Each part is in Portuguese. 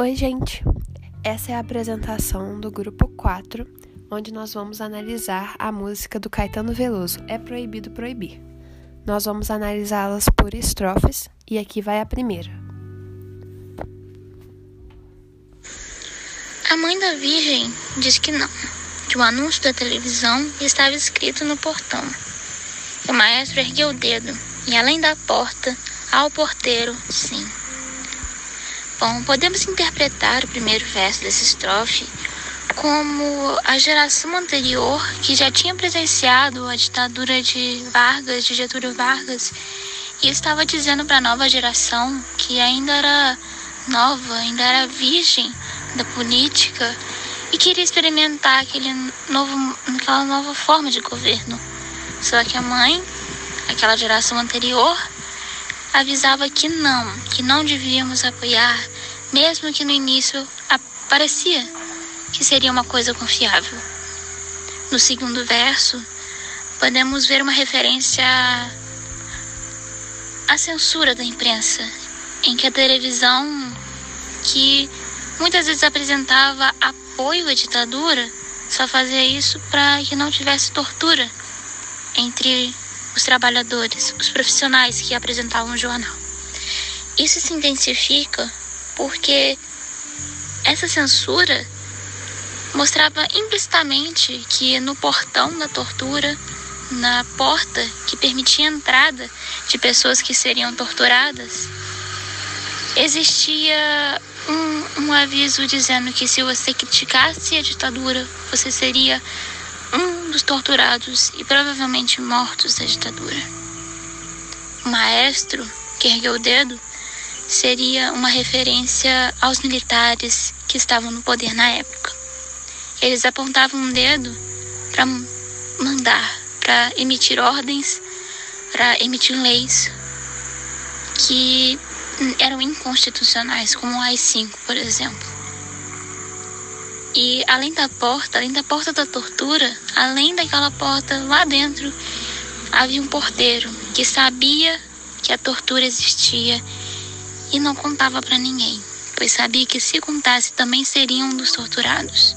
Oi, gente! Essa é a apresentação do grupo 4, onde nós vamos analisar a música do Caetano Veloso, É Proibido Proibir. Nós vamos analisá-las por estrofes e aqui vai a primeira. A mãe da Virgem diz que não, que o anúncio da televisão estava escrito no portão. O maestro ergueu o dedo e, além da porta, ao porteiro, sim. Bom, podemos interpretar o primeiro verso dessa estrofe como a geração anterior que já tinha presenciado a ditadura de Vargas, de Getúlio Vargas, e estava dizendo para a nova geração que ainda era nova, ainda era virgem da política e queria experimentar aquele novo, aquela nova forma de governo. Só que a mãe, aquela geração anterior, avisava que não, que não devíamos apoiar, mesmo que no início parecia que seria uma coisa confiável. No segundo verso, podemos ver uma referência à censura da imprensa, em que a televisão, que muitas vezes apresentava apoio à ditadura, só fazia isso para que não tivesse tortura entre os trabalhadores, os profissionais que apresentavam o jornal. Isso se intensifica porque essa censura mostrava implicitamente que no portão da tortura, na porta que permitia a entrada de pessoas que seriam torturadas, existia um, um aviso dizendo que se você criticasse a ditadura, você seria um dos torturados e provavelmente mortos da ditadura. O maestro, que ergueu o dedo, seria uma referência aos militares que estavam no poder na época. Eles apontavam um dedo para mandar, para emitir ordens, para emitir leis que eram inconstitucionais, como o AI-5, por exemplo. E além da porta, além da porta da tortura, além daquela porta lá dentro, havia um porteiro que sabia que a tortura existia e não contava para ninguém, pois sabia que se contasse também seria um dos torturados.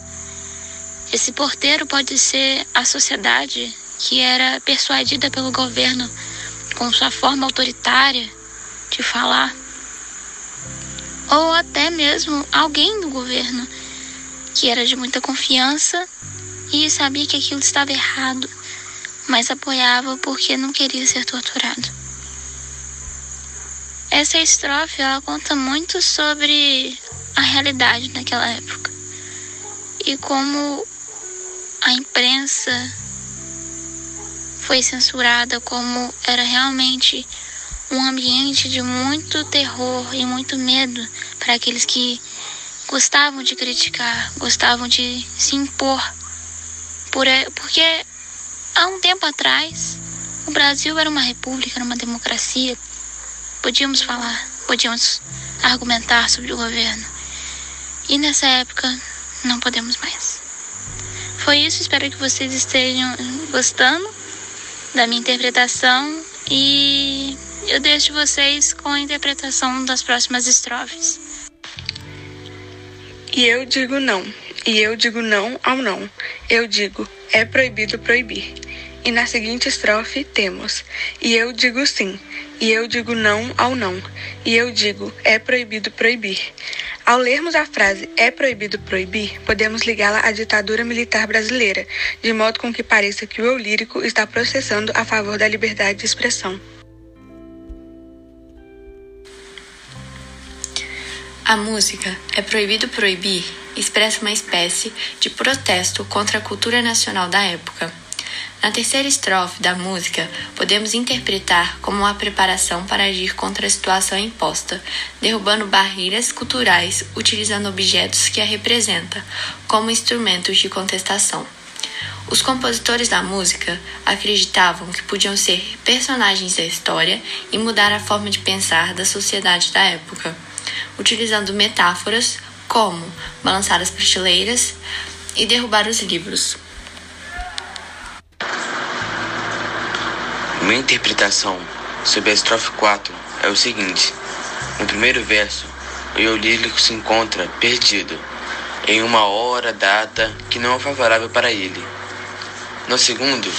Esse porteiro pode ser a sociedade que era persuadida pelo governo com sua forma autoritária de falar, ou até mesmo alguém do governo que era de muita confiança e sabia que aquilo estava errado, mas apoiava porque não queria ser torturado. Essa estrofe ela conta muito sobre a realidade naquela época e como a imprensa foi censurada, como era realmente um ambiente de muito terror e muito medo para aqueles que gostavam de criticar, gostavam de se impor. Por, porque há um tempo atrás, o Brasil era uma república, era uma democracia. Podíamos falar, podíamos argumentar sobre o governo. E nessa época, não podemos mais. Foi isso, espero que vocês estejam gostando da minha interpretação e eu deixo vocês com a interpretação das próximas estrofes. E eu digo não. E eu digo não ao não. Eu digo é proibido proibir. E na seguinte estrofe temos: E eu digo sim. E eu digo não ao não. E eu digo é proibido proibir. Ao lermos a frase é proibido proibir, podemos ligá-la à ditadura militar brasileira, de modo com que pareça que o eu lírico está processando a favor da liberdade de expressão. A música É Proibido Proibir expressa uma espécie de protesto contra a cultura nacional da época. Na terceira estrofe da música, podemos interpretar como uma preparação para agir contra a situação imposta, derrubando barreiras culturais utilizando objetos que a representam como instrumentos de contestação. Os compositores da música acreditavam que podiam ser personagens da história e mudar a forma de pensar da sociedade da época utilizando metáforas como balançar as prateleiras e derrubar os livros. Minha interpretação sobre a estrofe 4 é o seguinte: no primeiro verso, o eu lírico se encontra perdido em uma hora, data que não é favorável para ele. No segundo,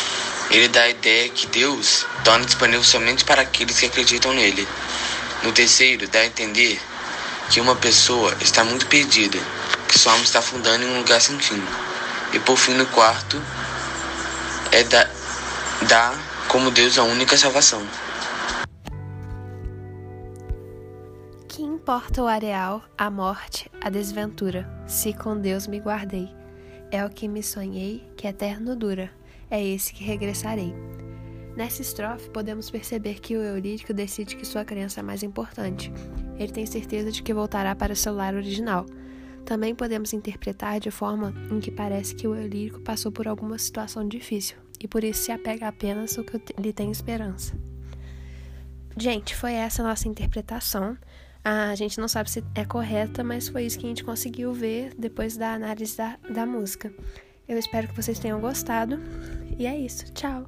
ele dá a ideia que Deus torna disponível somente para aqueles que acreditam nele. No terceiro, dá a entender que uma pessoa está muito perdida, que sua alma está afundando em um lugar sem fim. E por fim, no quarto, é da, dá como Deus a única salvação. Que importa o areal, a morte, a desventura, se com Deus me guardei. É o que me sonhei, que eterno dura, é esse que regressarei. Nessa estrofe, podemos perceber que o Eurídico decide que sua crença é mais importante. Ele tem certeza de que voltará para seu lar original. Também podemos interpretar de forma em que parece que o Eurídico passou por alguma situação difícil e por isso se apega apenas ao que lhe tem esperança. Gente, foi essa a nossa interpretação. A gente não sabe se é correta, mas foi isso que a gente conseguiu ver depois da análise da, da música. Eu espero que vocês tenham gostado. E é isso. Tchau!